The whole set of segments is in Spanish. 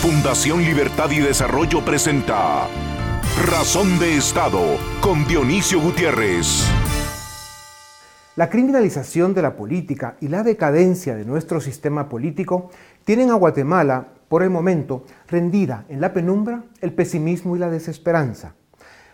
Fundación Libertad y Desarrollo presenta Razón de Estado con Dionisio Gutiérrez. La criminalización de la política y la decadencia de nuestro sistema político tienen a Guatemala, por el momento, rendida en la penumbra, el pesimismo y la desesperanza.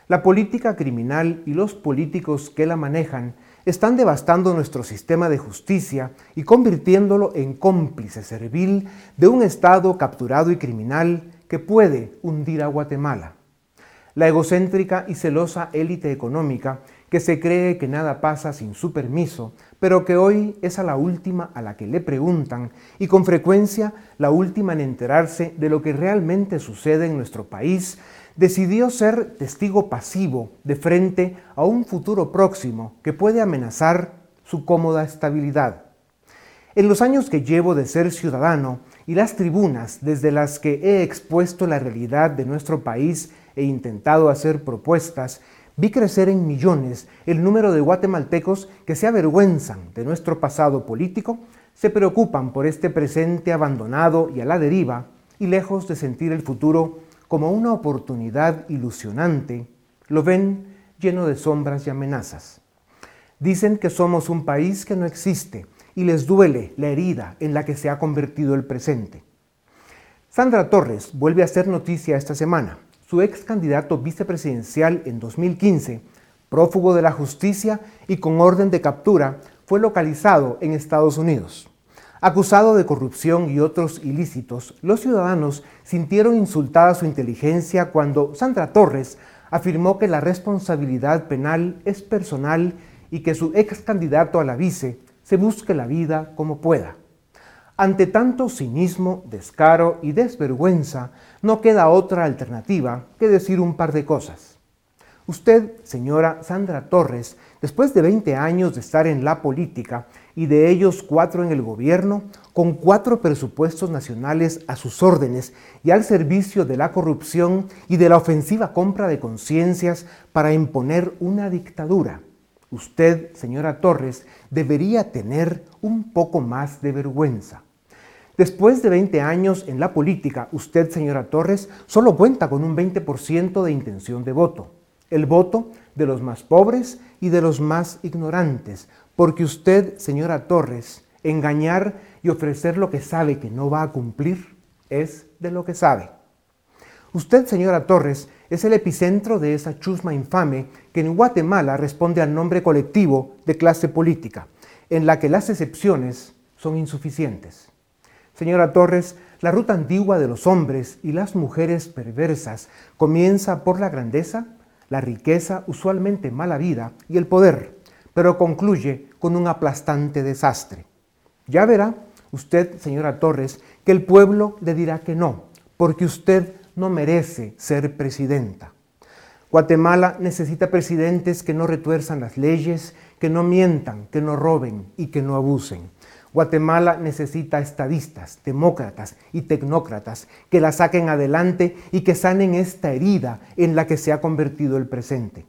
La política criminal y los políticos que la manejan están devastando nuestro sistema de justicia y convirtiéndolo en cómplice servil de un Estado capturado y criminal que puede hundir a Guatemala. La egocéntrica y celosa élite económica que se cree que nada pasa sin su permiso, pero que hoy es a la última a la que le preguntan y con frecuencia la última en enterarse de lo que realmente sucede en nuestro país, decidió ser testigo pasivo de frente a un futuro próximo que puede amenazar su cómoda estabilidad. En los años que llevo de ser ciudadano y las tribunas desde las que he expuesto la realidad de nuestro país e intentado hacer propuestas, vi crecer en millones el número de guatemaltecos que se avergüenzan de nuestro pasado político, se preocupan por este presente abandonado y a la deriva, y lejos de sentir el futuro como una oportunidad ilusionante, lo ven lleno de sombras y amenazas. Dicen que somos un país que no existe y les duele la herida en la que se ha convertido el presente. Sandra Torres vuelve a hacer noticia esta semana. Su ex candidato vicepresidencial en 2015, prófugo de la justicia y con orden de captura, fue localizado en Estados Unidos. Acusado de corrupción y otros ilícitos, los ciudadanos sintieron insultada su inteligencia cuando Sandra Torres afirmó que la responsabilidad penal es personal y que su ex candidato a la vice se busque la vida como pueda. Ante tanto cinismo, descaro y desvergüenza, no queda otra alternativa que decir un par de cosas. Usted, señora Sandra Torres, después de 20 años de estar en la política y de ellos cuatro en el gobierno, con cuatro presupuestos nacionales a sus órdenes y al servicio de la corrupción y de la ofensiva compra de conciencias para imponer una dictadura. Usted, señora Torres, debería tener un poco más de vergüenza. Después de 20 años en la política, usted, señora Torres, solo cuenta con un 20% de intención de voto. El voto de los más pobres y de los más ignorantes, porque usted, señora Torres, engañar y ofrecer lo que sabe que no va a cumplir es de lo que sabe. Usted, señora Torres, es el epicentro de esa chusma infame que en Guatemala responde al nombre colectivo de clase política, en la que las excepciones son insuficientes. Señora Torres, la ruta antigua de los hombres y las mujeres perversas comienza por la grandeza, la riqueza, usualmente mala vida, y el poder, pero concluye con un aplastante desastre. Ya verá usted, señora Torres, que el pueblo le dirá que no, porque usted no merece ser presidenta. Guatemala necesita presidentes que no retuerzan las leyes, que no mientan, que no roben y que no abusen. Guatemala necesita estadistas, demócratas y tecnócratas que la saquen adelante y que sanen esta herida en la que se ha convertido el presente.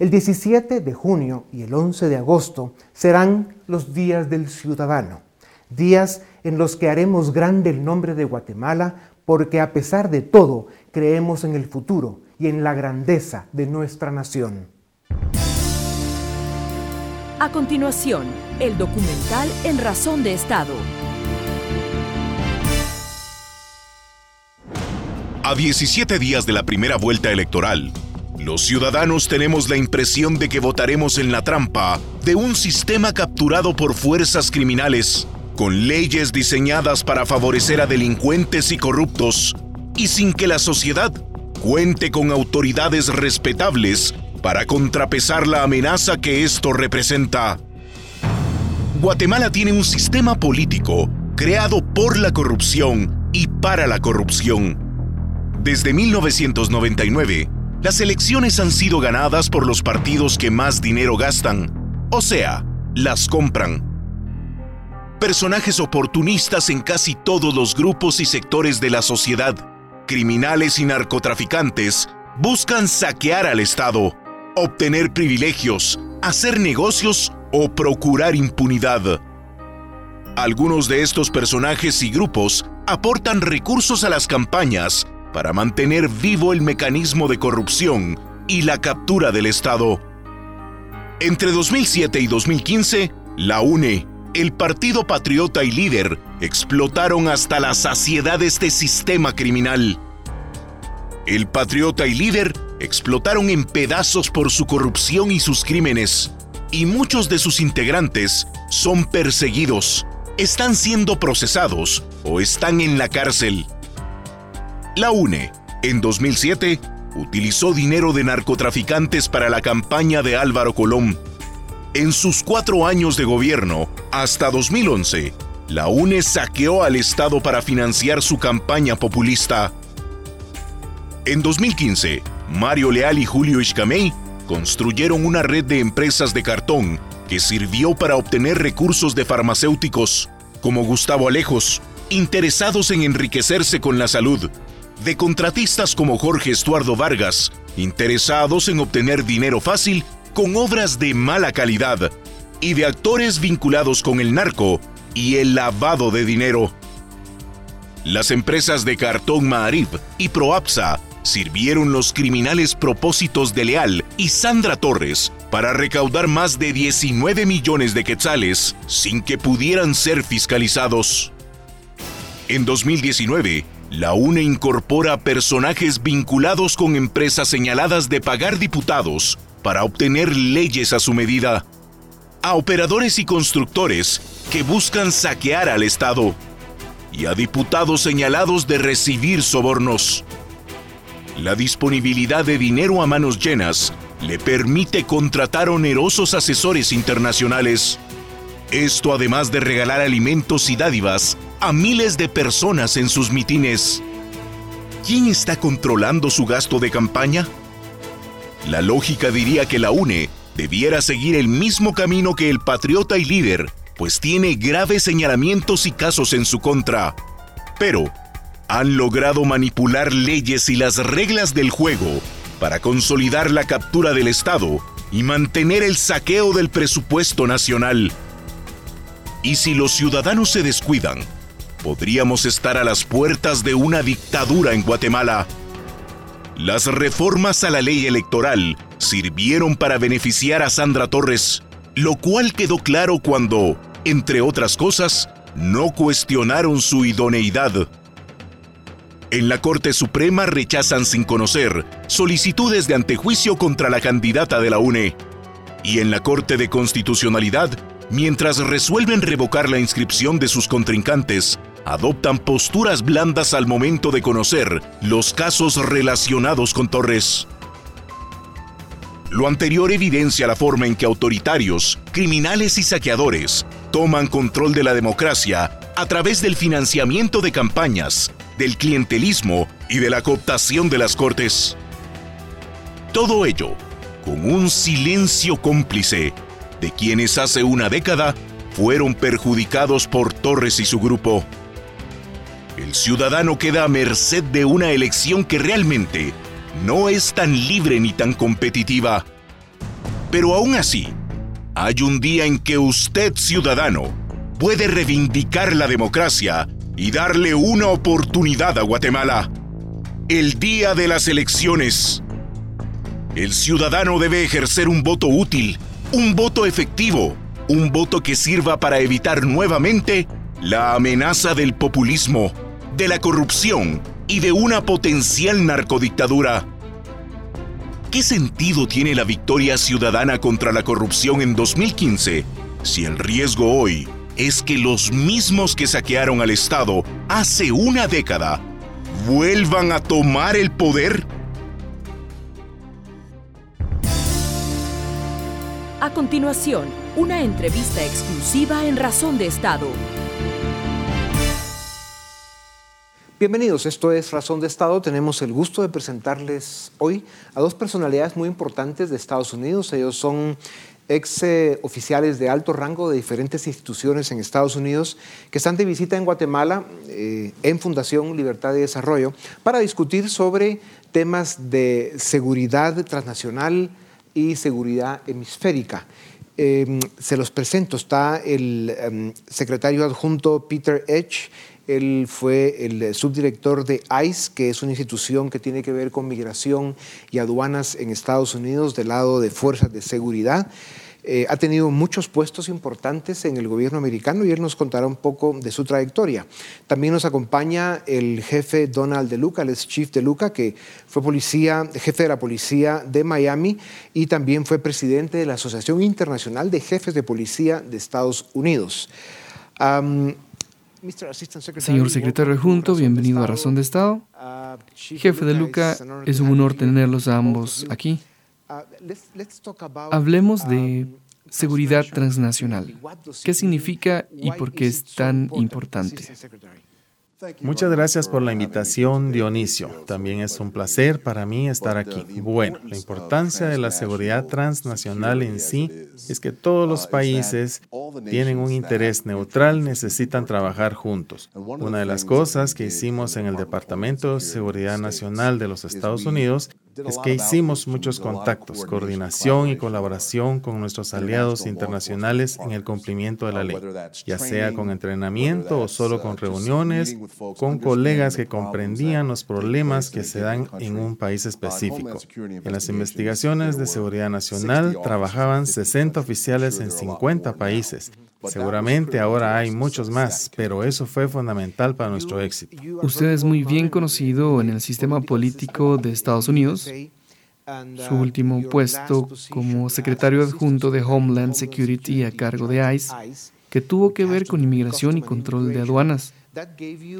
El 17 de junio y el 11 de agosto serán los días del ciudadano, días en los que haremos grande el nombre de Guatemala porque a pesar de todo creemos en el futuro y en la grandeza de nuestra nación. A continuación, el documental En Razón de Estado. A 17 días de la primera vuelta electoral, los ciudadanos tenemos la impresión de que votaremos en la trampa de un sistema capturado por fuerzas criminales, con leyes diseñadas para favorecer a delincuentes y corruptos, y sin que la sociedad cuente con autoridades respetables para contrapesar la amenaza que esto representa. Guatemala tiene un sistema político creado por la corrupción y para la corrupción. Desde 1999, las elecciones han sido ganadas por los partidos que más dinero gastan, o sea, las compran. Personajes oportunistas en casi todos los grupos y sectores de la sociedad, criminales y narcotraficantes, buscan saquear al Estado obtener privilegios, hacer negocios o procurar impunidad. Algunos de estos personajes y grupos aportan recursos a las campañas para mantener vivo el mecanismo de corrupción y la captura del Estado. Entre 2007 y 2015, la UNE, el Partido Patriota y Líder explotaron hasta la saciedad este sistema criminal. El Patriota y Líder explotaron en pedazos por su corrupción y sus crímenes, y muchos de sus integrantes son perseguidos, están siendo procesados o están en la cárcel. La UNE, en 2007, utilizó dinero de narcotraficantes para la campaña de Álvaro Colón. En sus cuatro años de gobierno, hasta 2011, la UNE saqueó al Estado para financiar su campaña populista. En 2015, Mario Leal y Julio Iscamey construyeron una red de empresas de cartón que sirvió para obtener recursos de farmacéuticos, como Gustavo Alejos, interesados en enriquecerse con la salud, de contratistas como Jorge Estuardo Vargas, interesados en obtener dinero fácil con obras de mala calidad, y de actores vinculados con el narco y el lavado de dinero. Las empresas de cartón Maarif y Proapsa sirvieron los criminales propósitos de Leal y Sandra Torres para recaudar más de 19 millones de quetzales sin que pudieran ser fiscalizados. En 2019, la UNE incorpora personajes vinculados con empresas señaladas de pagar diputados para obtener leyes a su medida, a operadores y constructores que buscan saquear al Estado y a diputados señalados de recibir sobornos. La disponibilidad de dinero a manos llenas le permite contratar onerosos asesores internacionales. Esto además de regalar alimentos y dádivas a miles de personas en sus mitines. ¿Quién está controlando su gasto de campaña? La lógica diría que la UNE debiera seguir el mismo camino que el patriota y líder, pues tiene graves señalamientos y casos en su contra. Pero han logrado manipular leyes y las reglas del juego para consolidar la captura del Estado y mantener el saqueo del presupuesto nacional. Y si los ciudadanos se descuidan, podríamos estar a las puertas de una dictadura en Guatemala. Las reformas a la ley electoral sirvieron para beneficiar a Sandra Torres, lo cual quedó claro cuando, entre otras cosas, no cuestionaron su idoneidad. En la Corte Suprema rechazan sin conocer solicitudes de antejuicio contra la candidata de la UNE. Y en la Corte de Constitucionalidad, mientras resuelven revocar la inscripción de sus contrincantes, adoptan posturas blandas al momento de conocer los casos relacionados con Torres. Lo anterior evidencia la forma en que autoritarios, criminales y saqueadores toman control de la democracia a través del financiamiento de campañas, del clientelismo y de la cooptación de las cortes. Todo ello con un silencio cómplice de quienes hace una década fueron perjudicados por Torres y su grupo. El ciudadano queda a merced de una elección que realmente no es tan libre ni tan competitiva. Pero aún así, hay un día en que usted, ciudadano, puede reivindicar la democracia y darle una oportunidad a Guatemala. El día de las elecciones. El ciudadano debe ejercer un voto útil, un voto efectivo, un voto que sirva para evitar nuevamente la amenaza del populismo, de la corrupción y de una potencial narcodictadura. ¿Qué sentido tiene la victoria ciudadana contra la corrupción en 2015 si el riesgo hoy es que los mismos que saquearon al Estado hace una década vuelvan a tomar el poder? A continuación, una entrevista exclusiva en Razón de Estado. Bienvenidos, esto es Razón de Estado. Tenemos el gusto de presentarles hoy a dos personalidades muy importantes de Estados Unidos. Ellos son ex oficiales de alto rango de diferentes instituciones en Estados Unidos que están de visita en Guatemala eh, en Fundación Libertad y Desarrollo para discutir sobre temas de seguridad transnacional y seguridad hemisférica. Em, se los presento, está el em, secretario adjunto Peter Edge, Él fue el subdirector de ICE, que es una institución que tiene que ver con migración y aduanas en Estados Unidos del lado de fuerzas de seguridad. Eh, ha tenido muchos puestos importantes en el gobierno americano y él nos contará un poco de su trayectoria. También nos acompaña el jefe Donald DeLuca, el ex chief DeLuca, que fue policía, jefe de la policía de Miami y también fue presidente de la Asociación Internacional de Jefes de Policía de Estados Unidos. Señor secretario adjunto, bienvenido a Razón de Estado. Jefe de Luca, es un honor tenerlos a ambos aquí. Hablemos de um, seguridad transnacional. ¿Qué significa y por qué es tan importante? Muchas gracias por la invitación, Dionisio. También es un placer para mí estar aquí. Bueno, la importancia de la seguridad transnacional en sí es que todos los países tienen un interés neutral, necesitan trabajar juntos. Una de las cosas que hicimos en el Departamento de Seguridad Nacional de los Estados Unidos es que hicimos muchos contactos, coordinación y colaboración con nuestros aliados internacionales en el cumplimiento de la ley, ya sea con entrenamiento o solo con reuniones, con colegas que comprendían los problemas que se dan en un país específico. En las investigaciones de seguridad nacional trabajaban 60 oficiales en 50 países. Seguramente ahora hay muchos más, pero eso fue fundamental para nuestro éxito. Usted es muy bien conocido en el sistema político de Estados Unidos. Su último puesto como secretario adjunto de Homeland Security a cargo de ICE, que tuvo que ver con inmigración y control de aduanas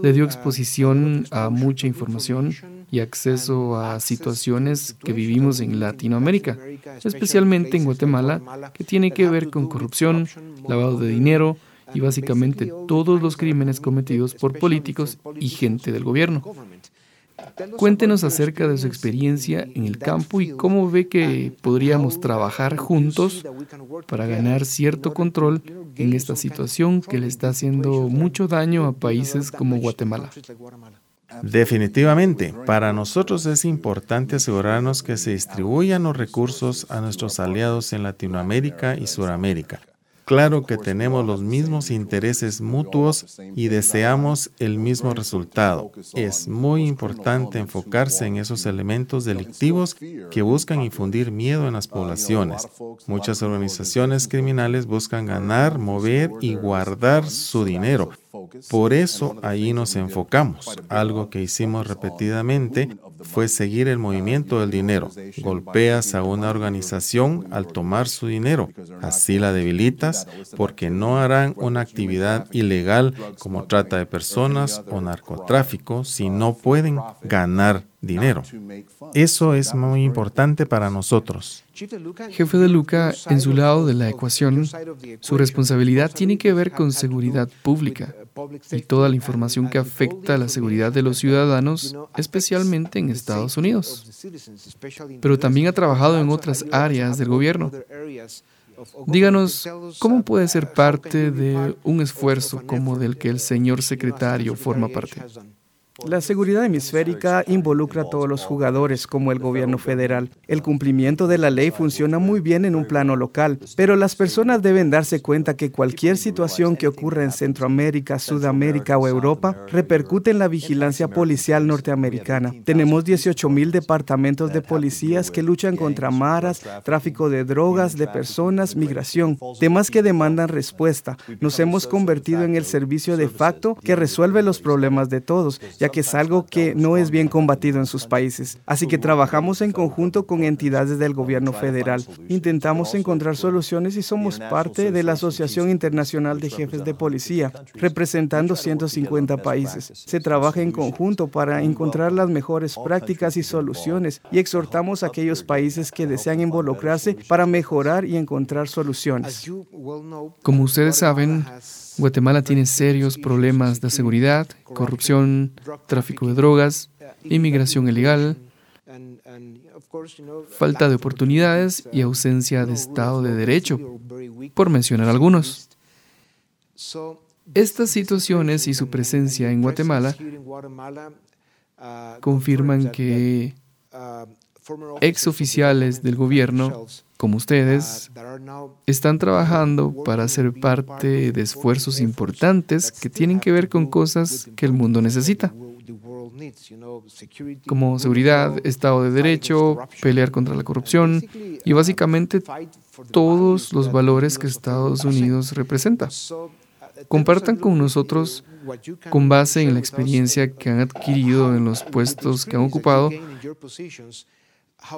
le dio exposición a mucha información y acceso a situaciones que vivimos en Latinoamérica, especialmente en Guatemala, que tiene que ver con corrupción, lavado de dinero y básicamente todos los crímenes cometidos por políticos y gente del gobierno. Cuéntenos acerca de su experiencia en el campo y cómo ve que podríamos trabajar juntos para ganar cierto control en esta situación que le está haciendo mucho daño a países como Guatemala. Definitivamente, para nosotros es importante asegurarnos que se distribuyan los recursos a nuestros aliados en Latinoamérica y Sudamérica Claro que tenemos los mismos intereses mutuos y deseamos el mismo resultado. Es muy importante enfocarse en esos elementos delictivos que buscan infundir miedo en las poblaciones. Muchas organizaciones criminales buscan ganar, mover y guardar su dinero por eso ahí nos enfocamos. Algo que hicimos repetidamente fue seguir el movimiento del dinero. Golpeas a una organización al tomar su dinero. Así la debilitas porque no harán una actividad ilegal como trata de personas o narcotráfico si no pueden ganar dinero. Eso es muy importante para nosotros. Jefe de Luca, en su lado de la ecuación, su responsabilidad tiene que ver con seguridad pública y toda la información que afecta a la seguridad de los ciudadanos, especialmente en Estados Unidos. Pero también ha trabajado en otras áreas del gobierno. Díganos, ¿cómo puede ser parte de un esfuerzo como del que el señor secretario forma parte? La seguridad hemisférica involucra a todos los jugadores, como el gobierno federal. El cumplimiento de la ley funciona muy bien en un plano local, pero las personas deben darse cuenta que cualquier situación que ocurra en Centroamérica, Sudamérica o Europa repercute en la vigilancia policial norteamericana. Tenemos 18 mil departamentos de policías que luchan contra maras, tráfico de drogas, de personas, migración, temas que demandan respuesta. Nos hemos convertido en el servicio de facto que resuelve los problemas de todos, que es algo que no es bien combatido en sus países. Así que trabajamos en conjunto con entidades del gobierno federal. Intentamos encontrar soluciones y somos parte de la Asociación Internacional de Jefes de Policía, representando 150 países. Se trabaja en conjunto para encontrar las mejores prácticas y soluciones y exhortamos a aquellos países que desean involucrarse para mejorar y encontrar soluciones. Como ustedes saben, Guatemala tiene serios problemas de seguridad, corrupción, tráfico de drogas, inmigración ilegal, falta de oportunidades y ausencia de Estado de Derecho, por mencionar algunos. Estas situaciones y su presencia en Guatemala confirman que ex oficiales del gobierno, como ustedes, están trabajando para ser parte de esfuerzos importantes que tienen que ver con cosas que el mundo necesita, como seguridad, Estado de Derecho, pelear contra la corrupción y básicamente todos los valores que Estados Unidos representa. Compartan con nosotros, con base en la experiencia que han adquirido en los puestos que han ocupado,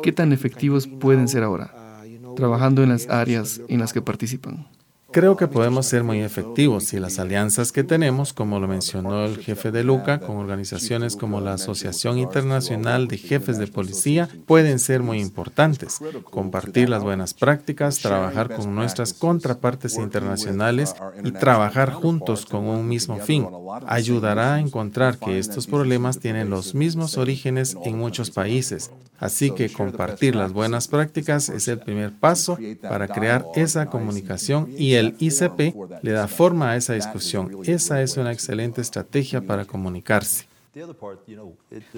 qué tan efectivos pueden ser ahora, trabajando en las áreas en las que participan. Creo que podemos ser muy efectivos y las alianzas que tenemos, como lo mencionó el jefe de Luca, con organizaciones como la Asociación Internacional de Jefes de Policía, pueden ser muy importantes. Compartir las buenas prácticas, trabajar con nuestras contrapartes internacionales y trabajar juntos con un mismo fin ayudará a encontrar que estos problemas tienen los mismos orígenes en muchos países. Así que compartir las buenas prácticas es el primer paso para crear esa comunicación y el ICP le da forma a esa discusión. Esa es una excelente estrategia para comunicarse.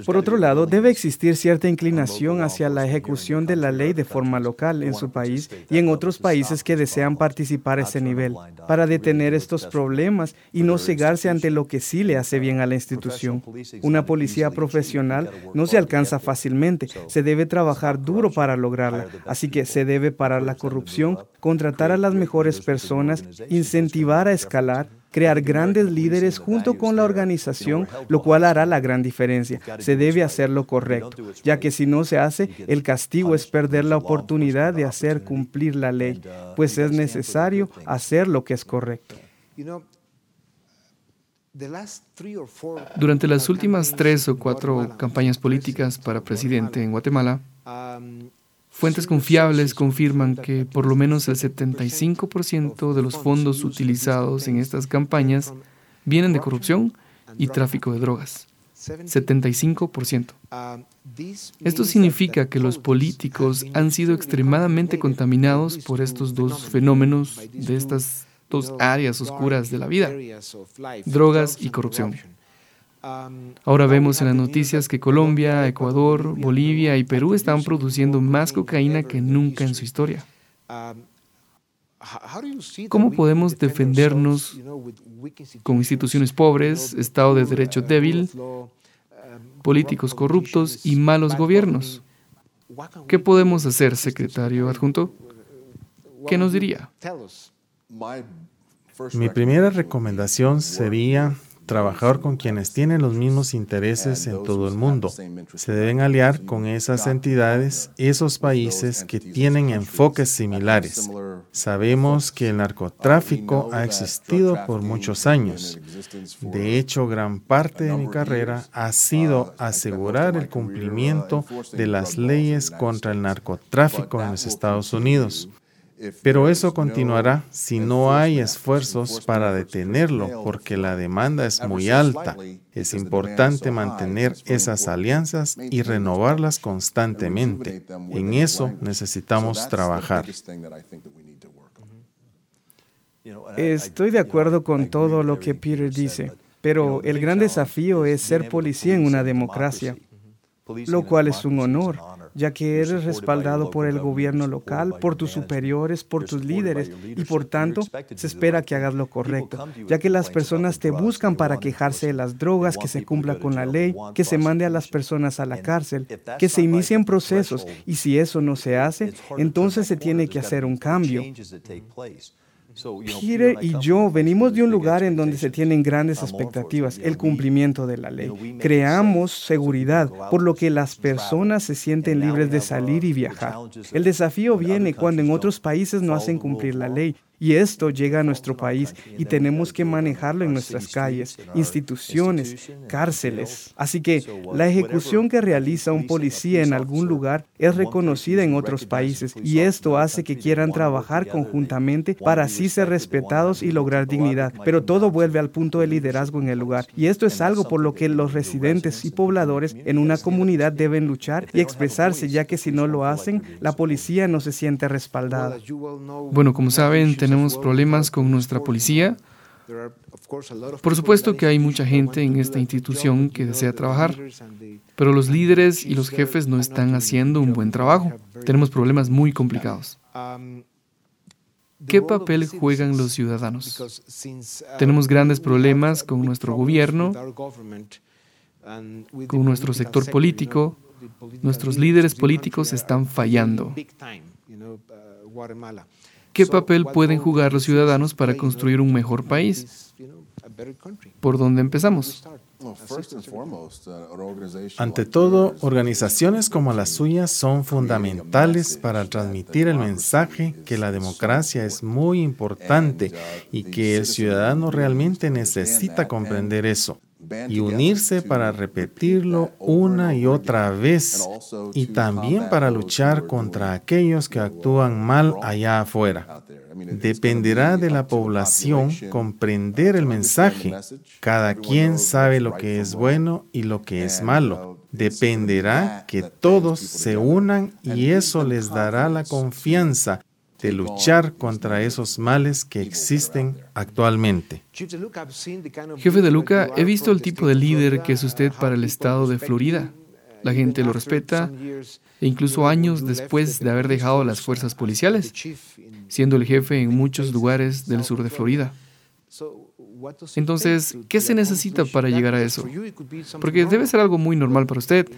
Por otro lado, debe existir cierta inclinación hacia la ejecución de la ley de forma local en su país y en otros países que desean participar a ese nivel, para detener estos problemas y no cegarse ante lo que sí le hace bien a la institución. Una policía profesional no se alcanza fácilmente, se debe trabajar duro para lograrla, así que se debe parar la corrupción, contratar a las mejores personas, incentivar a escalar, crear grandes líderes junto con la organización, lo cual hará la gran diferencia. Se debe hacer lo correcto, ya que si no se hace, el castigo es perder la oportunidad de hacer cumplir la ley, pues es necesario hacer lo que es correcto. Durante las últimas tres o cuatro campañas políticas para presidente en Guatemala, Fuentes confiables confirman que por lo menos el 75% de los fondos utilizados en estas campañas vienen de corrupción y tráfico de drogas. 75%. Esto significa que los políticos han sido extremadamente contaminados por estos dos fenómenos de estas dos áreas oscuras de la vida, drogas y corrupción. Ahora vemos en las noticias que Colombia, Ecuador, Bolivia y Perú están produciendo más cocaína que nunca en su historia. ¿Cómo podemos defendernos con instituciones pobres, Estado de Derecho débil, políticos corruptos y malos gobiernos? ¿Qué podemos hacer, secretario adjunto? ¿Qué nos diría? Mi primera recomendación sería trabajar con quienes tienen los mismos intereses en todo el mundo. Se deben aliar con esas entidades, esos países que tienen enfoques similares. Sabemos que el narcotráfico ha existido por muchos años. De hecho, gran parte de mi carrera ha sido asegurar el cumplimiento de las leyes contra el narcotráfico en los Estados Unidos. Pero eso continuará si no hay esfuerzos para detenerlo, porque la demanda es muy alta. Es importante mantener esas alianzas y renovarlas constantemente. En eso necesitamos trabajar. Estoy de acuerdo con todo lo que Peter dice, pero el gran desafío es ser policía en una democracia, lo cual es un honor ya que eres respaldado por el gobierno local, por tus superiores, por tus líderes, y por tanto se espera que hagas lo correcto, ya que las personas te buscan para quejarse de las drogas, que se cumpla con la ley, que se mande a las personas a la cárcel, que se inicien procesos, y si eso no se hace, entonces se tiene que hacer un cambio. Peter y yo venimos de un lugar en donde se tienen grandes expectativas, el cumplimiento de la ley. Creamos seguridad, por lo que las personas se sienten libres de salir y viajar. El desafío viene cuando en otros países no hacen cumplir la ley. Y esto llega a nuestro país y tenemos que manejarlo en nuestras calles, instituciones, cárceles. Así que la ejecución que realiza un policía en algún lugar es reconocida en otros países y esto hace que quieran trabajar conjuntamente para así ser respetados y lograr dignidad. Pero todo vuelve al punto de liderazgo en el lugar y esto es algo por lo que los residentes y pobladores en una comunidad deben luchar y expresarse ya que si no lo hacen, la policía no se siente respaldada. Bueno, como saben, tenemos problemas con nuestra policía. Por supuesto que hay mucha gente en esta institución que desea trabajar, pero los líderes y los jefes no están haciendo un buen trabajo. Tenemos problemas muy complicados. ¿Qué papel juegan los ciudadanos? Tenemos grandes problemas con nuestro gobierno, con nuestro sector político. Nuestros líderes políticos están fallando. ¿Qué papel pueden jugar los ciudadanos para construir un mejor país? ¿Por dónde empezamos? Ante todo, organizaciones como las suyas son fundamentales para transmitir el mensaje que la democracia es muy importante y que el ciudadano realmente necesita comprender eso y unirse para repetirlo una y otra vez y también para luchar contra aquellos que actúan mal allá afuera. Dependerá de la población comprender el mensaje. Cada quien sabe lo que es bueno y lo que es malo. Dependerá que todos se unan y eso les dará la confianza de luchar contra esos males que existen actualmente. Jefe de Luca, he visto el tipo de líder que es usted para el estado de Florida. La gente lo respeta e incluso años después de haber dejado las fuerzas policiales, siendo el jefe en muchos lugares del sur de Florida. Entonces, ¿qué se necesita para llegar a eso? Porque debe ser algo muy normal para usted,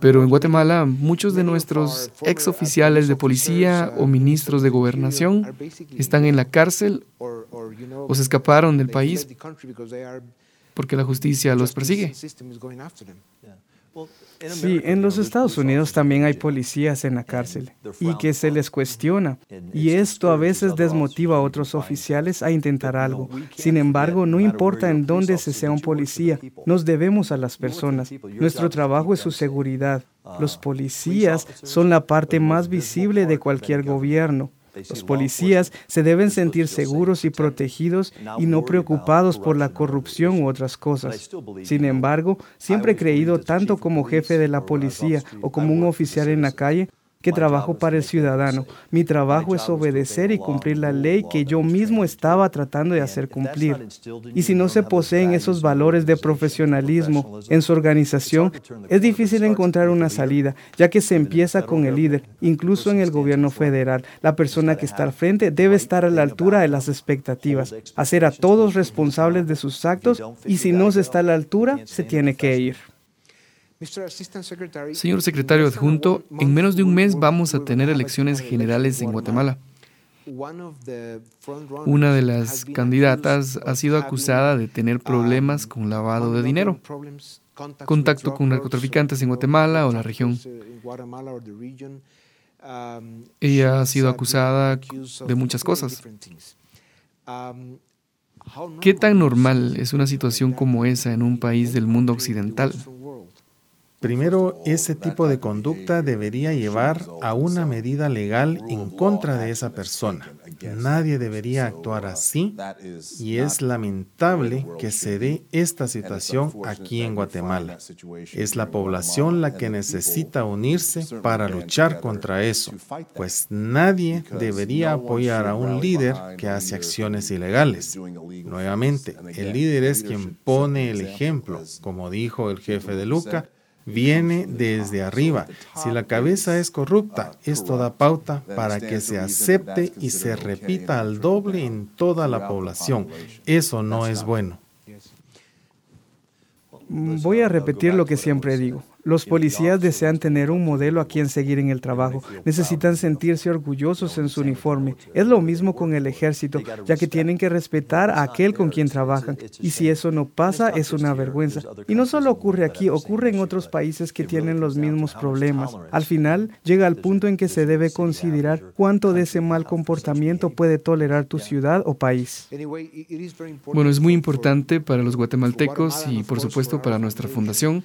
pero en Guatemala muchos de nuestros ex oficiales de policía o ministros de gobernación están en la cárcel o se escaparon del país porque la justicia los persigue. Sí, en los Estados Unidos también hay policías en la cárcel y que se les cuestiona. Y esto a veces desmotiva a otros oficiales a intentar algo. Sin embargo, no importa en dónde se sea un policía, nos debemos a las personas. Nuestro trabajo es su seguridad. Los policías son la parte más visible de cualquier gobierno. Los policías se deben sentir seguros y protegidos y no preocupados por la corrupción u otras cosas. Sin embargo, siempre he creído, tanto como jefe de la policía o como un oficial en la calle, que trabajo para el ciudadano. Mi trabajo es obedecer y cumplir la ley que yo mismo estaba tratando de hacer cumplir. Y si no se poseen esos valores de profesionalismo en su organización, es difícil encontrar una salida, ya que se empieza con el líder, incluso en el gobierno federal. La persona que está al frente debe estar a la altura de las expectativas, hacer a todos responsables de sus actos y si no se está a la altura, se tiene que ir. Señor secretario adjunto, en menos de un mes vamos a tener elecciones generales en Guatemala. Una de las candidatas ha sido acusada de tener problemas con lavado de dinero, contacto con narcotraficantes en Guatemala o la región. Ella ha sido acusada de muchas cosas. ¿Qué tan normal es una situación como esa en un país del mundo occidental? Primero, ese tipo de conducta debería llevar a una medida legal en contra de esa persona. Nadie debería actuar así y es lamentable que se dé esta situación aquí en Guatemala. Es la población la que necesita unirse para luchar contra eso, pues nadie debería apoyar a un líder que hace acciones ilegales. Nuevamente, el líder es quien pone el ejemplo, como dijo el jefe de Luca, viene desde arriba. Si la cabeza es corrupta, esto da pauta para que se acepte y se repita al doble en toda la población. Eso no es bueno. Voy a repetir lo que siempre digo. Los policías desean tener un modelo a quien seguir en el trabajo. Necesitan sentirse orgullosos en su uniforme. Es lo mismo con el ejército, ya que tienen que respetar a aquel con quien trabajan. Y si eso no pasa, es una vergüenza. Y no solo ocurre aquí, ocurre en otros países que tienen los mismos problemas. Al final, llega al punto en que se debe considerar cuánto de ese mal comportamiento puede tolerar tu ciudad o país. Bueno, es muy importante para los guatemaltecos y por supuesto para nuestra fundación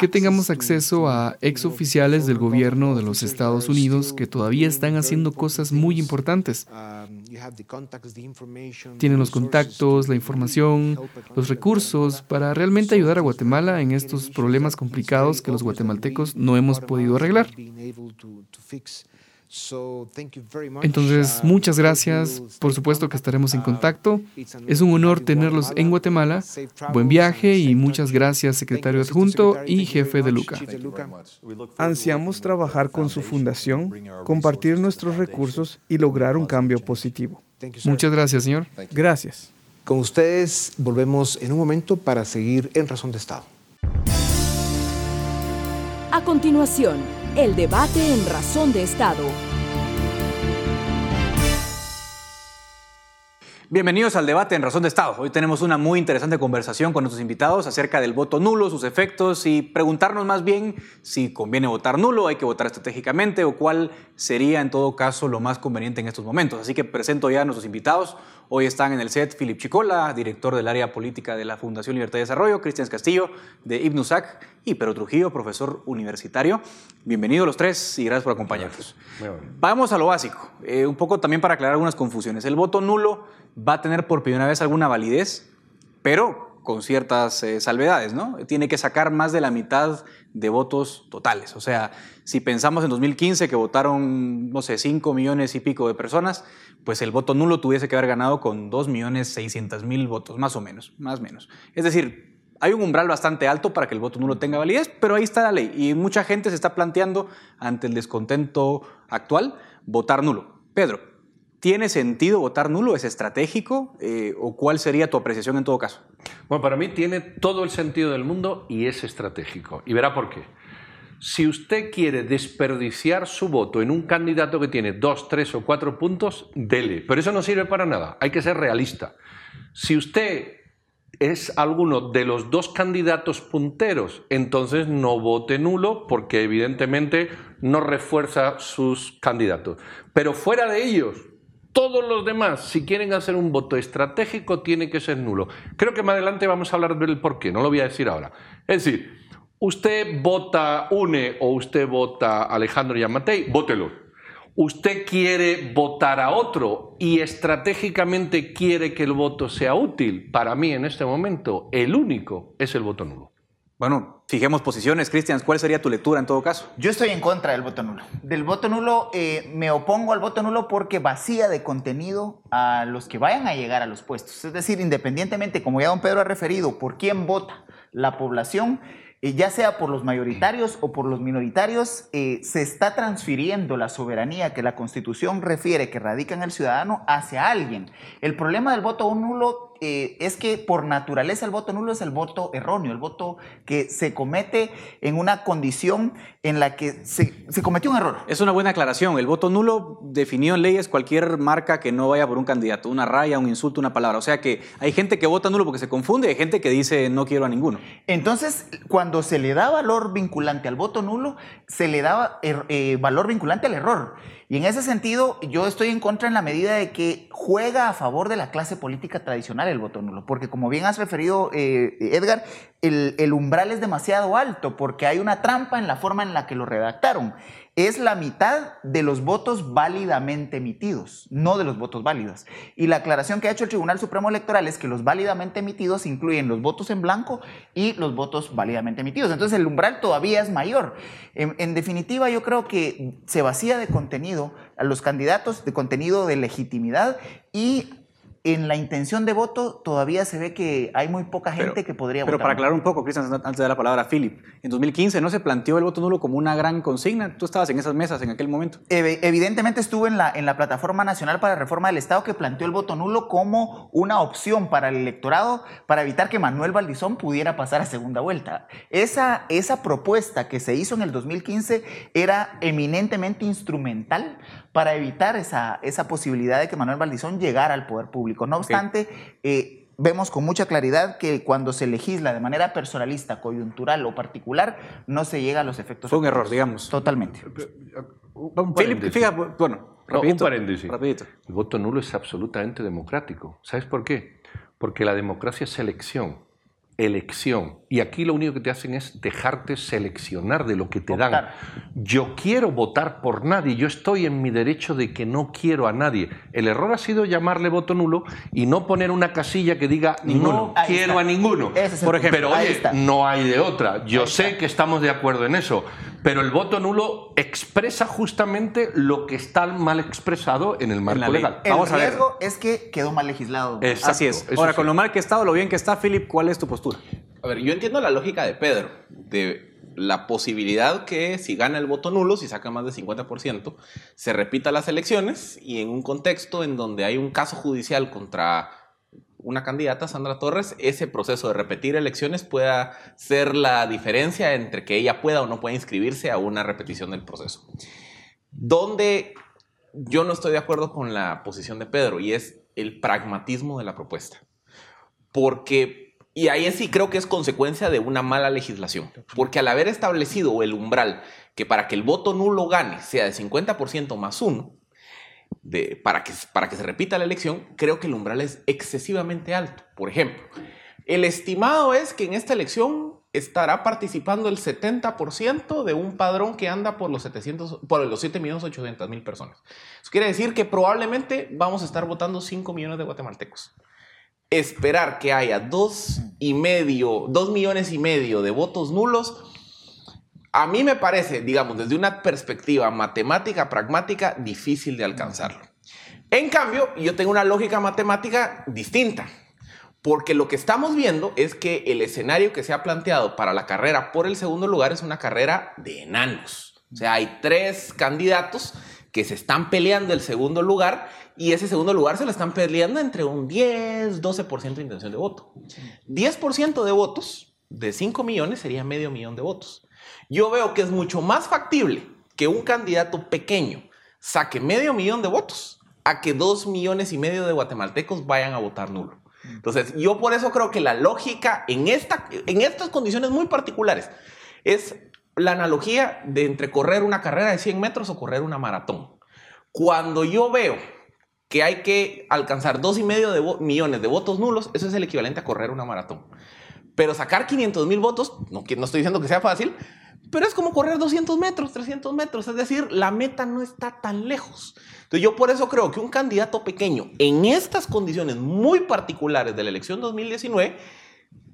que tengamos acceso a ex oficiales del gobierno de los Estados Unidos que todavía están haciendo cosas muy importantes. Tienen los contactos, la información, los recursos para realmente ayudar a Guatemala en estos problemas complicados que los guatemaltecos no hemos podido arreglar. Entonces, Uh, muchas gracias. Por supuesto que estaremos en contacto. Es un honor tenerlos en Guatemala. Buen viaje y muchas gracias, secretario adjunto y jefe de Luca. Ansiamos trabajar con su fundación, compartir nuestros recursos y lograr un cambio positivo. Muchas gracias, señor. Gracias. Con ustedes volvemos en un momento para seguir en Razón de Estado. A continuación, el debate en Razón de Estado. Bienvenidos al debate en Razón de Estado. Hoy tenemos una muy interesante conversación con nuestros invitados acerca del voto nulo, sus efectos y preguntarnos más bien si conviene votar nulo, hay que votar estratégicamente o cuál sería en todo caso lo más conveniente en estos momentos. Así que presento ya a nuestros invitados. Hoy están en el set Philip Chicola, director del área política de la Fundación Libertad y Desarrollo, Cristian Castillo de IBNUSAC y Pedro Trujillo, profesor universitario. Bienvenidos los tres y gracias por acompañarnos. Vamos a lo básico, eh, un poco también para aclarar algunas confusiones. El voto nulo va a tener por primera vez alguna validez, pero con ciertas eh, salvedades, ¿no? Tiene que sacar más de la mitad de votos totales. O sea, si pensamos en 2015 que votaron, no sé, 5 millones y pico de personas, pues el voto nulo tuviese que haber ganado con 2 millones 600 mil votos, más o menos, más o menos. Es decir, hay un umbral bastante alto para que el voto nulo tenga validez, pero ahí está la ley y mucha gente se está planteando ante el descontento actual votar nulo. Pedro, ¿Tiene sentido votar nulo? ¿Es estratégico? Eh, ¿O cuál sería tu apreciación en todo caso? Bueno, para mí tiene todo el sentido del mundo y es estratégico. Y verá por qué. Si usted quiere desperdiciar su voto en un candidato que tiene dos, tres o cuatro puntos, dele. Pero eso no sirve para nada. Hay que ser realista. Si usted es alguno de los dos candidatos punteros, entonces no vote nulo porque evidentemente no refuerza sus candidatos. Pero fuera de ellos, todos los demás, si quieren hacer un voto estratégico, tiene que ser nulo. Creo que más adelante vamos a hablar del por qué, no lo voy a decir ahora. Es decir, usted vota UNE o usted vota Alejandro Yamatei, vótelo. Usted quiere votar a otro y estratégicamente quiere que el voto sea útil. Para mí, en este momento, el único es el voto nulo. Bueno, fijemos posiciones. Cristian, ¿cuál sería tu lectura en todo caso? Yo estoy en contra del voto nulo. Del voto nulo eh, me opongo al voto nulo porque vacía de contenido a los que vayan a llegar a los puestos. Es decir, independientemente, como ya don Pedro ha referido, por quién vota la población, eh, ya sea por los mayoritarios o por los minoritarios, eh, se está transfiriendo la soberanía que la Constitución refiere que radica en el ciudadano hacia alguien. El problema del voto nulo eh, es que por naturaleza el voto nulo es el voto erróneo, el voto que se comete en una condición en la que se, se, cometió un error. Es una buena aclaración. El voto nulo definió en leyes cualquier marca que no vaya por un candidato, una raya, un insulto, una palabra. O sea que hay gente que vota nulo porque se confunde hay gente que dice no quiero a ninguno. Entonces, cuando se le da valor vinculante al voto nulo, se le da er, eh, valor vinculante al error. Y en ese sentido, yo estoy en contra en la medida de que juega a favor de la clase política tradicional el voto nulo, porque como bien has referido, eh, Edgar, el, umbral es demasiado alto, porque hay una trampa en la forma en la que lo redactaron. Es la mitad de los votos válidamente emitidos, no de los votos válidos. Y la aclaración que ha hecho el Tribunal Supremo Electoral es que los válidamente emitidos incluyen los votos en blanco y los votos válidamente emitidos. Entonces el umbral todavía es mayor. En, en definitiva, yo creo que se vacía de contenido a los candidatos, de contenido de legitimidad y en la intención de voto todavía se ve que hay muy poca gente pero, que podría pero votar. Pero para aclarar un poco, Cristian, antes de dar la palabra a Philip, en 2015 no se planteó el voto nulo como una gran consigna. Tú estabas en esas mesas en aquel momento. Evidentemente estuve en la, en la Plataforma Nacional para la Reforma del Estado que planteó el voto nulo como una opción para el electorado para evitar que Manuel Valdizón pudiera pasar a segunda vuelta. Esa, esa propuesta que se hizo en el 2015 era eminentemente instrumental para evitar esa, esa posibilidad de que Manuel Valdizón llegara al poder público. No obstante, okay. eh, vemos con mucha claridad que cuando se legisla de manera personalista, coyuntural o particular, no se llega a los efectos. Fue un error, digamos. Totalmente. Un Philip, fíjate, bueno, rapidito, no, un paréntesis. Rapidito. El voto nulo es absolutamente democrático. ¿Sabes por qué? Porque la democracia es elección elección. Y aquí lo único que te hacen es dejarte seleccionar de lo que te dan. Yo quiero votar por nadie, yo estoy en mi derecho de que no quiero a nadie. El error ha sido llamarle voto nulo y no poner una casilla que diga ninguno. no quiero está. a ninguno. Es por ejemplo, oye, está. no hay de otra. Yo sé que estamos de acuerdo en eso. Pero el voto nulo expresa justamente lo que está mal expresado en el marco legal. El Vamos riesgo es que quedó mal legislado. Así es. Ahora, con lo mal que está o lo bien que está, Philip, ¿cuál es tu postura? A ver, yo entiendo la lógica de Pedro, de la posibilidad que si gana el voto nulo, si saca más de 50%, se repita las elecciones y en un contexto en donde hay un caso judicial contra una candidata, Sandra Torres, ese proceso de repetir elecciones pueda ser la diferencia entre que ella pueda o no pueda inscribirse a una repetición del proceso. Donde yo no estoy de acuerdo con la posición de Pedro y es el pragmatismo de la propuesta. Porque y ahí sí creo que es consecuencia de una mala legislación, porque al haber establecido el umbral que para que el voto nulo gane sea de 50% más uno, para, que, para que se repita la elección, creo que el umbral es excesivamente alto. Por ejemplo, el estimado es que en esta elección estará participando el 70% de un padrón que anda por los, 700, por los 7.800.000 personas. Eso quiere decir que probablemente vamos a estar votando 5 millones de guatemaltecos esperar que haya dos y medio, dos millones y medio de votos nulos, a mí me parece, digamos, desde una perspectiva matemática, pragmática, difícil de alcanzarlo. En cambio, yo tengo una lógica matemática distinta, porque lo que estamos viendo es que el escenario que se ha planteado para la carrera por el segundo lugar es una carrera de enanos. O sea, hay tres candidatos que se están peleando el segundo lugar y ese segundo lugar se lo están peleando entre un 10, 12% de intención de voto. 10% de votos de 5 millones sería medio millón de votos. Yo veo que es mucho más factible que un candidato pequeño saque medio millón de votos a que 2 millones y medio de guatemaltecos vayan a votar nulo. Entonces, yo por eso creo que la lógica en, esta, en estas condiciones muy particulares es la analogía de entre correr una carrera de 100 metros o correr una maratón. Cuando yo veo que hay que alcanzar dos y medio de millones de votos nulos, eso es el equivalente a correr una maratón. Pero sacar 500 mil votos, no, no estoy diciendo que sea fácil, pero es como correr 200 metros, 300 metros, es decir, la meta no está tan lejos. Entonces yo por eso creo que un candidato pequeño en estas condiciones muy particulares de la elección 2019,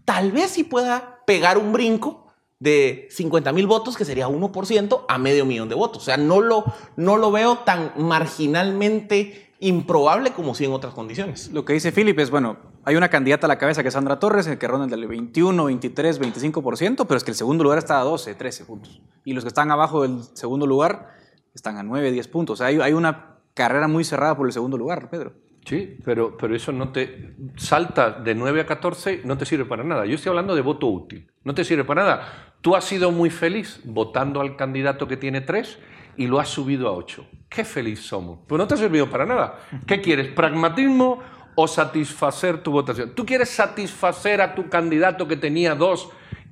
tal vez sí pueda pegar un brinco de 50 mil votos, que sería 1%, a medio millón de votos. O sea, no lo, no lo veo tan marginalmente improbable como si en otras condiciones. Lo que dice Philip es, bueno, hay una candidata a la cabeza que es Sandra Torres, que ronda del 21, 23, 25%, pero es que el segundo lugar está a 12, 13 puntos. Y los que están abajo del segundo lugar están a 9, 10 puntos. O sea, hay, una carrera muy cerrada por el segundo lugar, Pedro. Sí, pero, pero eso no te salta de 9 a 14, no te sirve para nada. Yo estoy hablando de voto útil, no te sirve para nada. Tú has sido muy feliz votando al candidato que tiene 3 y lo has subido a 8. Qué feliz somos. Pues no te ha servido para nada. ¿Qué quieres? ¿Pragmatismo o satisfacer tu votación? Tú quieres satisfacer a tu candidato que tenía 2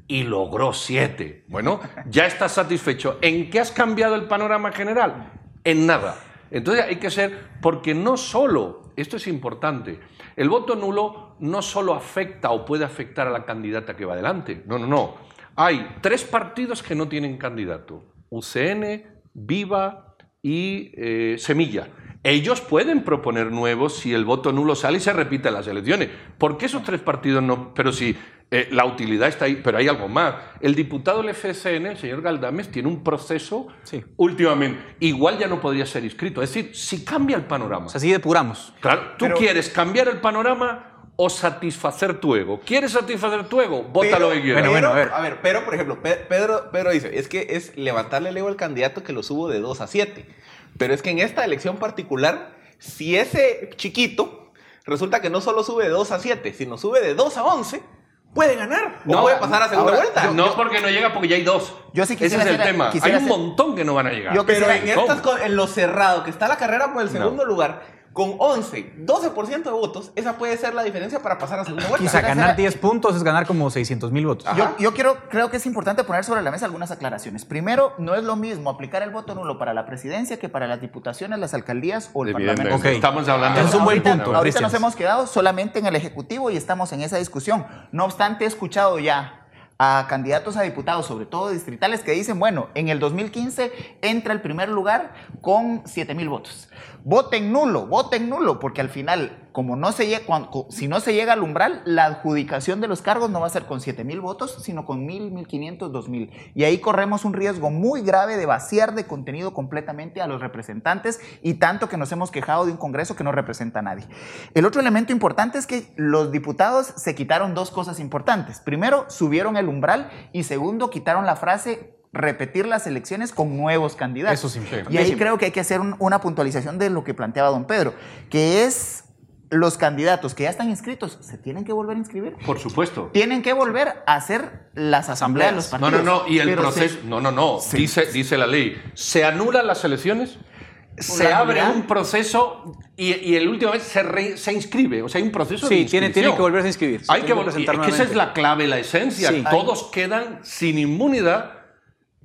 y logró 7. Bueno, ya estás satisfecho. ¿En qué has cambiado el panorama general? En nada. Entonces hay que ser, porque no solo, esto es importante, el voto nulo no solo afecta o puede afectar a la candidata que va adelante. No, no, no. Hay tres partidos que no tienen candidato. UCN, Viva y eh, Semilla. Ellos pueden proponer nuevos si el voto nulo sale y se repite las elecciones. ¿Por qué esos tres partidos no? Pero si eh, la utilidad está ahí, pero hay algo más. El diputado del FSN, el señor Galdames, tiene un proceso últimamente. Igual ya no podría ser inscrito. Es decir, si cambia el panorama. O sea, así depuramos. Claro, tú quieres cambiar el panorama o satisfacer tu ego. ¿Quieres satisfacer tu ego? Vótalo en bueno, bueno, a ver. A ver, pero por ejemplo, Pedro, Pedro dice, es que es levantarle el ego al candidato que lo subo de 2 a 7. Pero es que en esta elección particular, si ese chiquito resulta que no solo sube de 2 a 7, sino sube de 2 a 11, puede ganar. No puede pasar a segunda vuelta. no porque no llega, porque ya hay dos. Yo sí Ese es el tema. Hay un montón que no van a llegar. pero en, estas, en lo cerrado, que está la carrera por el segundo lugar, con 11, 12% de votos, esa puede ser la diferencia para pasar a segunda vuelta. Quizá ganar 10 puntos es ganar como 600 mil votos. Yo, yo, quiero, creo que es importante poner sobre la mesa algunas aclaraciones. Primero, no es lo mismo aplicar el voto nulo para la presidencia que para las diputaciones, las alcaldías o el parlamento. Okay. Estamos hablando de un buen punto. Ahorita nos hemos quedado solamente en el Ejecutivo y estamos en esa discusión. No obstante, he escuchado ya a candidatos a diputados, sobre todo distritales, que dicen, bueno, en el 2015 entra el primer lugar con 7 mil votos. Voten nulo, voten nulo, porque al final como no se llega, si no se llega al umbral, la adjudicación de los cargos no va a ser con 7 mil votos, sino con 1000, 1500, 2000. Y ahí corremos un riesgo muy grave de vaciar de contenido completamente a los representantes y tanto que nos hemos quejado de un Congreso que no representa a nadie. El otro elemento importante es que los diputados se quitaron dos cosas importantes. Primero, subieron el umbral y segundo, quitaron la frase repetir las elecciones con nuevos candidatos. Eso sí, Y ahí creo que hay que hacer un- una puntualización de lo que planteaba don Pedro, que es los candidatos que ya están inscritos se tienen que volver a inscribir. Por supuesto. Tienen que volver a hacer las asambleas de los No, partidos. no, no, y el Pero proceso. se- No, no, no. Sí. Dice, dice la ley. Se anulan las elecciones, se la abre un proceso y, y el último vez se, re- se inscribe. O sea, hay un proceso de Sí, tiene, inscripción. tiene que volverse a inscribir. Hay que vol- presentar es que esa es la clave, la esencia. Sí. Todos quedan sin inmunidad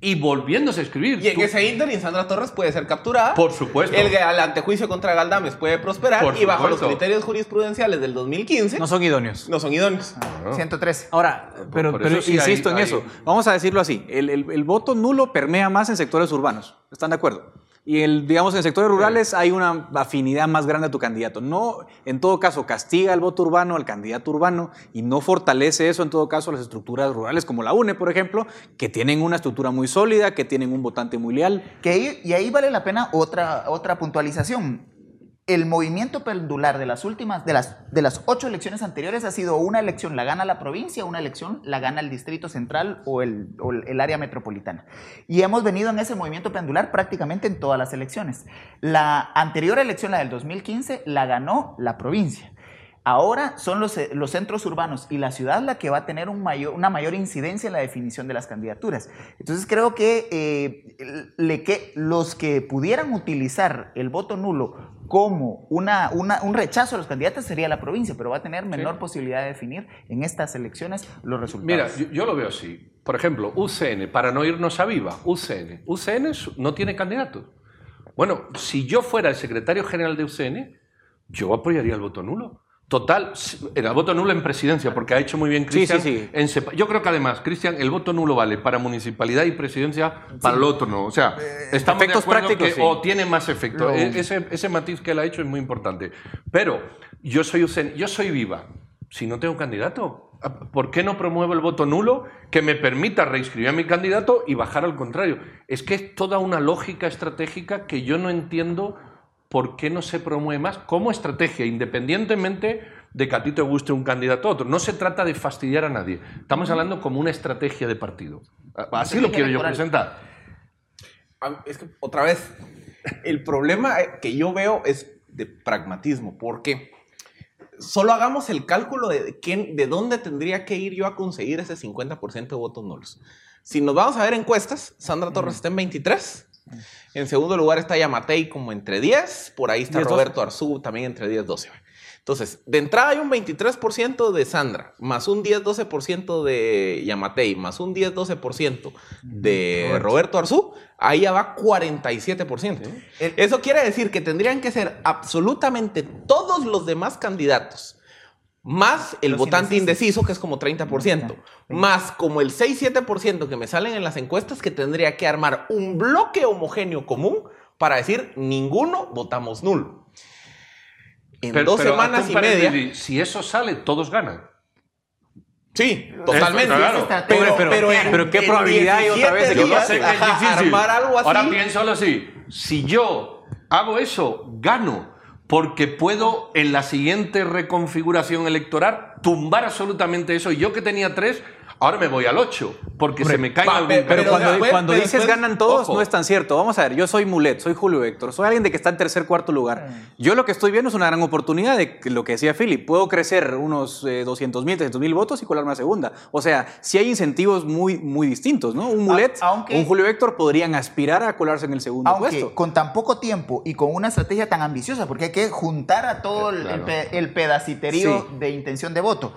y volviéndose a escribir. Y en Tú- ese ínterin, Sandra Torres puede ser capturada. Por supuesto. El, el antejuicio contra Galdames puede prosperar. Por y bajo los criterios jurisprudenciales del 2015 No son idóneos. no son idóneos. 113. Ahora, pero, por pero eso sí insisto hay- en hay- eso. Vamos a decirlo así. El, el- el voto nulo permea más en sectores urbanos. ¿Están de acuerdo? Y el, digamos, en sectores rurales hay una afinidad más grande a tu candidato. No, en todo caso, castiga el voto urbano al candidato urbano y no fortalece eso, en todo caso, las estructuras rurales como la UNE, por ejemplo, que tienen una estructura muy sólida, que tienen un votante muy leal. Que ahí- y ahí vale la pena otra, otra puntualización. El movimiento pendular de las últimas, de las, de las ocho elecciones anteriores ha sido una elección la gana la provincia, una elección la gana el distrito central o el, o el- área metropolitana. Y hemos venido en ese movimiento pendular prácticamente en todas las elecciones. La anterior elección, la del 2015, la ganó la provincia. Ahora son los, eh, los centros urbanos y la ciudad la que va a tener un mayor, una mayor incidencia en la definición de las candidaturas. Entonces creo que, eh, le que los que pudieran utilizar el voto nulo como una, una- un rechazo a los candidatos sería la provincia, pero va a tener menor posibilidad de definir en estas elecciones los resultados. Mira, yo, yo lo veo así. Por ejemplo, UCN, para no irnos a viva, UCN. UCN no tiene candidato. Bueno, si yo fuera el secretario general de UCN, yo apoyaría el voto nulo. Total, el voto nulo en presidencia, porque ha hecho muy bien Cristian. sí, sí. en sepa- Yo creo que además, Cristian, el voto nulo vale para municipalidad y presidencia, para el otro no. O sea, estamos de efectos acuerdo prácticos, que sí. o tiene más efecto. E- Ese, ese matiz que él ha hecho es muy importante. Pero yo soy yo soy viva. Si no tengo candidato, ¿por qué no promuevo el voto nulo que me permita reinscribir a mi candidato y bajar al contrario? Es que es toda una lógica estratégica que yo no entiendo por qué no se promueve más como estrategia, independientemente de que a ti te guste un candidato a otro. No se trata de fastidiar a nadie. Estamos hablando como una estrategia de partido. Así lo quiero yo presentar. Es que, otra vez, el problema que yo veo es de pragmatismo. ¿Por qué? Solo hagamos el cálculo de, quién, de dónde tendría que ir yo a conseguir ese 50% de votos nulos. Si nos vamos a ver encuestas, Sandra Torres está en 23. En segundo lugar está Yamatei como entre 10. Por ahí está 10, 12. Roberto Arzú también entre 10 12. Entonces, de entrada hay un 23% de Sandra, más un 10-12% de Yamatei, más un 10-12% de Roberto. Arzú, ahí ya va 47%. Eso quiere decir que tendrían que ser absolutamente todos los demás candidatos, más el Los votante indeciso, que es como 30%, más como el 6-7% que me salen en las encuestas, que tendría que armar un bloque homogéneo común para decir ninguno votamos nulo. En Pero- dos pero semanas y media. Si eso sale, todos ganan. Sí, totalmente. claro. Pero- pero- en- pero ¿qué en probabilidad hay otra vez de que 17 pase? días, ajá, armar algo así. Ahora piénsalo así. Si yo hago eso, gano. Porque puedo en la siguiente reconfiguración electoral tumbar absolutamente eso. Y yo que tenía tres, ahora me voy al ocho. Porque se me cae algún pero- Pero, cuando, después- cuando dices después- ganan todos, ojo. no es tan cierto. Vamos a ver, yo soy Mulet, soy Julio Héctor, soy alguien de que está en tercer, cuarto lugar. Yo lo que estoy viendo es una gran oportunidad de lo que decía Philip. Puedo crecer unos eh, 200 mil, 300 mil votos y colarme a segunda. O sea, sí hay incentivos muy, muy distintos, ¿no? Un Mulet aunque- o un Julio Héctor podrían aspirar a colarse en el segundo Aunque puesto. con tan poco tiempo y con una estrategia tan ambiciosa, porque hay que juntar a todo el, el pe- el pedaciterío Sí. de intención de voto.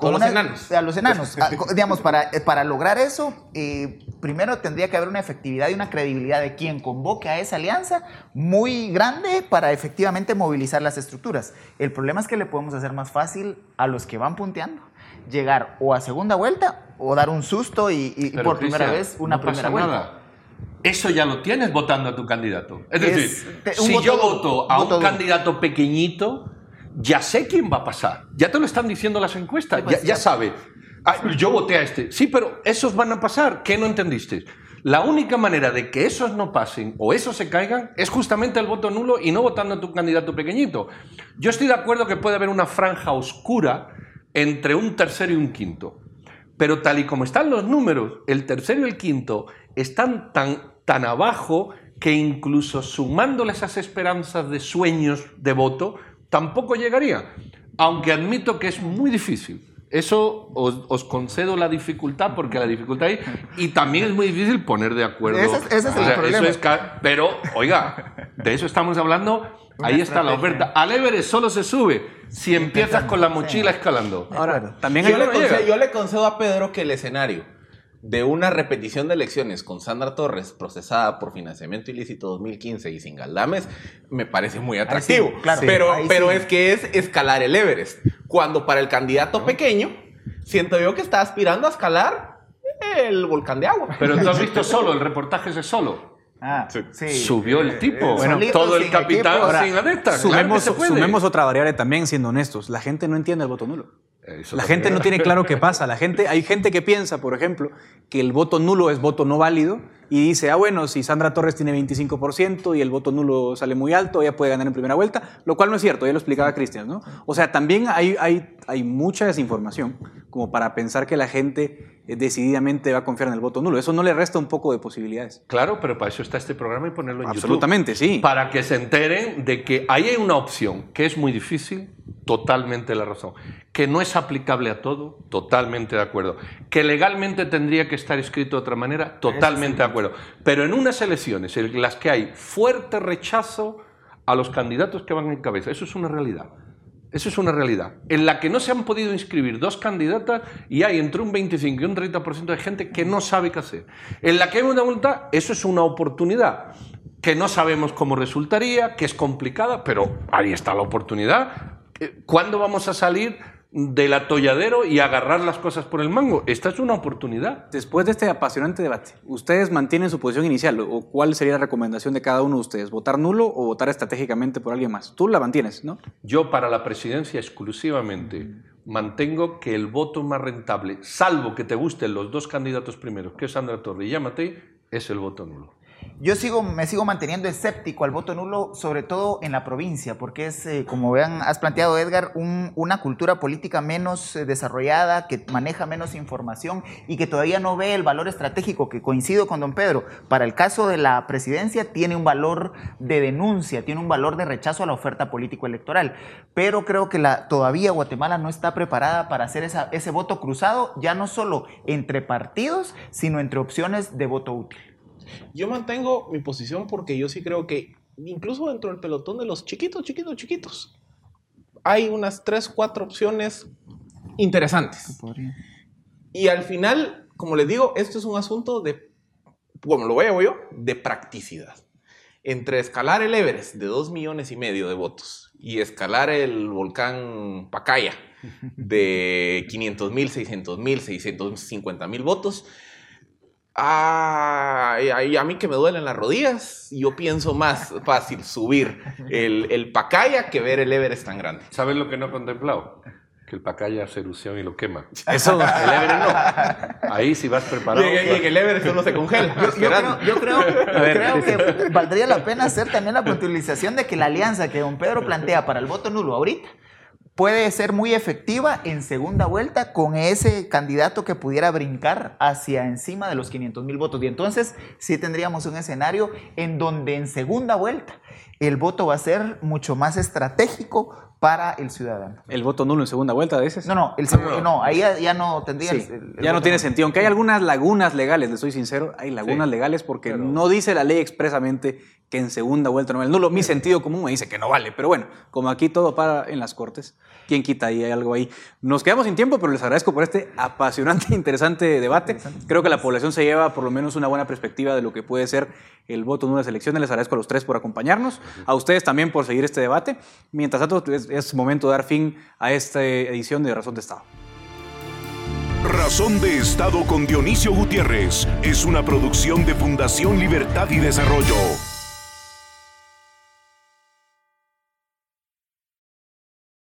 Con los una- enanos. A los enanos. Ah, digamos, para, eh, para lograr eso, eh, primero tendría que haber una efectividad y una credibilidad de quien convoque a esa alianza muy grande para efectivamente movilizar las estructuras. El problema es que le podemos hacer más fácil a los que van punteando llegar o a segunda vuelta o dar un susto y, por primera vez una no primera vuelta. nada. Eso ya lo tienes votando a tu candidato. Es Es decir, te- si voto- yo voto a voto un candidato pequeñito, ya sé quién va a pasar. Ya te lo están diciendo las encuestas. Ya, ya sabe. Ah, yo voté a este. Sí, pero esos van a pasar. ¿Qué no entendiste? La única manera de que esos no pasen o esos se caigan es justamente el voto nulo y no votando a tu candidato pequeñito. Yo estoy de acuerdo que puede haber una franja oscura entre un tercero y un quinto. Pero tal y como están los números, el tercero y el quinto están tan, tan abajo que incluso sumándole esas esperanzas de sueños de voto, tampoco llegaría. Aunque admito que es muy difícil. Eso os, concedo la dificultad porque la dificultad hay y también es muy difícil poner de acuerdo. Ese, es el problema. pero, oiga, de eso estamos hablando. ahí está la oferta. Al Everest solo se sube si empiezas con la mochila escalando. Ahora, también yo, yo le concedo a Pedro que el escenario de una repetición de elecciones con Sandra Torres procesada por financiamiento ilícito 2015 y sin galdames me parece muy atractivo. claro, pero pero es que es escalar el Everest. Cuando para el candidato pequeño, siento yo que está aspirando a escalar el volcán de agua. Pero tú has visto solo, el reportaje es solo. Ah, sí. Subió el tipo. Bueno, todo el capital sin adeptas. Sumemos, sumemos otra variable también, siendo honestos. La gente no entiende el voto nulo la gente no tiene claro qué pasa. La gente, hay gente que piensa, por ejemplo, que el voto nulo es voto no válido y dice, ah, bueno, si Sandra Torres tiene 25% y el voto nulo sale muy alto, ella puede ganar en primera vuelta, lo cual no es cierto, ya lo explicaba Cristian, ¿no? O sea, también hay, hay, hay mucha desinformación como para pensar que la gente eh, decididamente va a confiar en el voto nulo. Eso no le resta un poco de posibilidades. Claro, pero para eso está este programa y ponerlo en Absolutamente, YouTube. sí. Para que se enteren de que ahí hay una opción que es muy difícil, totalmente la razón. Que no es aplicable a todo, totalmente de acuerdo. Que legalmente tendría que estar escrito de otra manera, totalmente de acuerdo. Pero en unas elecciones en las que hay fuerte rechazo a los candidatos que van en cabeza, eso es una realidad. Eso es una realidad. En la que no se han podido inscribir dos candidatas y hay entre un 25 y un 30% de gente que no sabe qué hacer. En la que hay una voluntad, eso es una oportunidad que no sabemos cómo resultaría, que es complicada, pero ahí está la oportunidad. Eh, ¿Cuándo vamos a salir del atolladero y agarrar las cosas por el mango. Esta es una oportunidad. Después de este apasionante debate, ¿ustedes mantienen su posición inicial o cuál sería la recomendación de cada uno de ustedes? ¿Votar nulo o votar estratégicamente por alguien más? Tú la mantienes, ¿no? Yo para la presidencia exclusivamente mantengo que el voto más rentable, salvo que te gusten los dos candidatos primeros, que es Sandra Torre y Yamate, es el voto nulo. Yo sigo, me sigo manteniendo escéptico al voto nulo, sobre todo en la provincia, porque es, eh, como vean, has planteado, Edgar, una cultura política menos eh, desarrollada, que maneja menos información y que todavía no ve el valor estratégico, que coincido con don Pedro. Para el caso de la presidencia, tiene un valor de denuncia, tiene un valor de rechazo a la oferta político-electoral. Pero creo que la, todavía Guatemala no está preparada para hacer ese voto cruzado, ya no solo entre partidos, sino entre opciones de voto útil. Yo mantengo mi posición porque yo sí creo que incluso dentro del pelotón de los chiquitos, chiquitos, chiquitos, hay unas tres, cuatro opciones interesantes. Y al final, como les digo, esto es un asunto de, como lo veo yo, de practicidad. Entre escalar el Everest de dos millones y medio de votos y escalar el volcán Pacaya de 500 mil, 600 mil, 650 mil votos, Ah, a mí que me duelen las rodillas, yo pienso más fácil subir el, el Pacaya que ver el Everest tan grande. ¿Sabes lo que no he contemplado? Que el Pacaya hace erupción y lo quema. Eso, el Everest no. Ahí sí vas preparado. Y, y, el Everest no se congela. Yo, creo, creo que valdría la pena hacer también la puntualización de que la alianza que don Pedro plantea para el voto nulo ahorita puede ser muy efectiva en segunda vuelta con ese candidato que pudiera brincar hacia encima de los 500 mil votos. Y entonces sí tendríamos un escenario en donde en segunda vuelta el voto va a ser mucho más estratégico para el ciudadano. ¿El voto nulo en segunda vuelta de ese? No, no, el segundo, no, ahí ya, no tendría. ya no tiene sentido. Aunque hay algunas lagunas legales, le soy sincero, hay lagunas legales porque no dice la ley expresamente que en segunda vuelta no vale. Nulo, mi sentido común me dice que no vale, pero bueno, como aquí todo para en las cortes, ¿quién quita ahí? Hay algo ahí. Nos quedamos sin tiempo, pero les agradezco por este apasionante e interesante debate. Creo que la población se lleva por lo menos una buena perspectiva de lo que puede ser el voto en unas elecciones. Les agradezco a los tres por acompañarnos, a ustedes también por seguir este debate. Mientras tanto, es, momento de dar fin a esta edición de Razón de Estado. Razón de Estado con Dionisio Gutiérrez es una producción de Fundación Libertad y Desarrollo.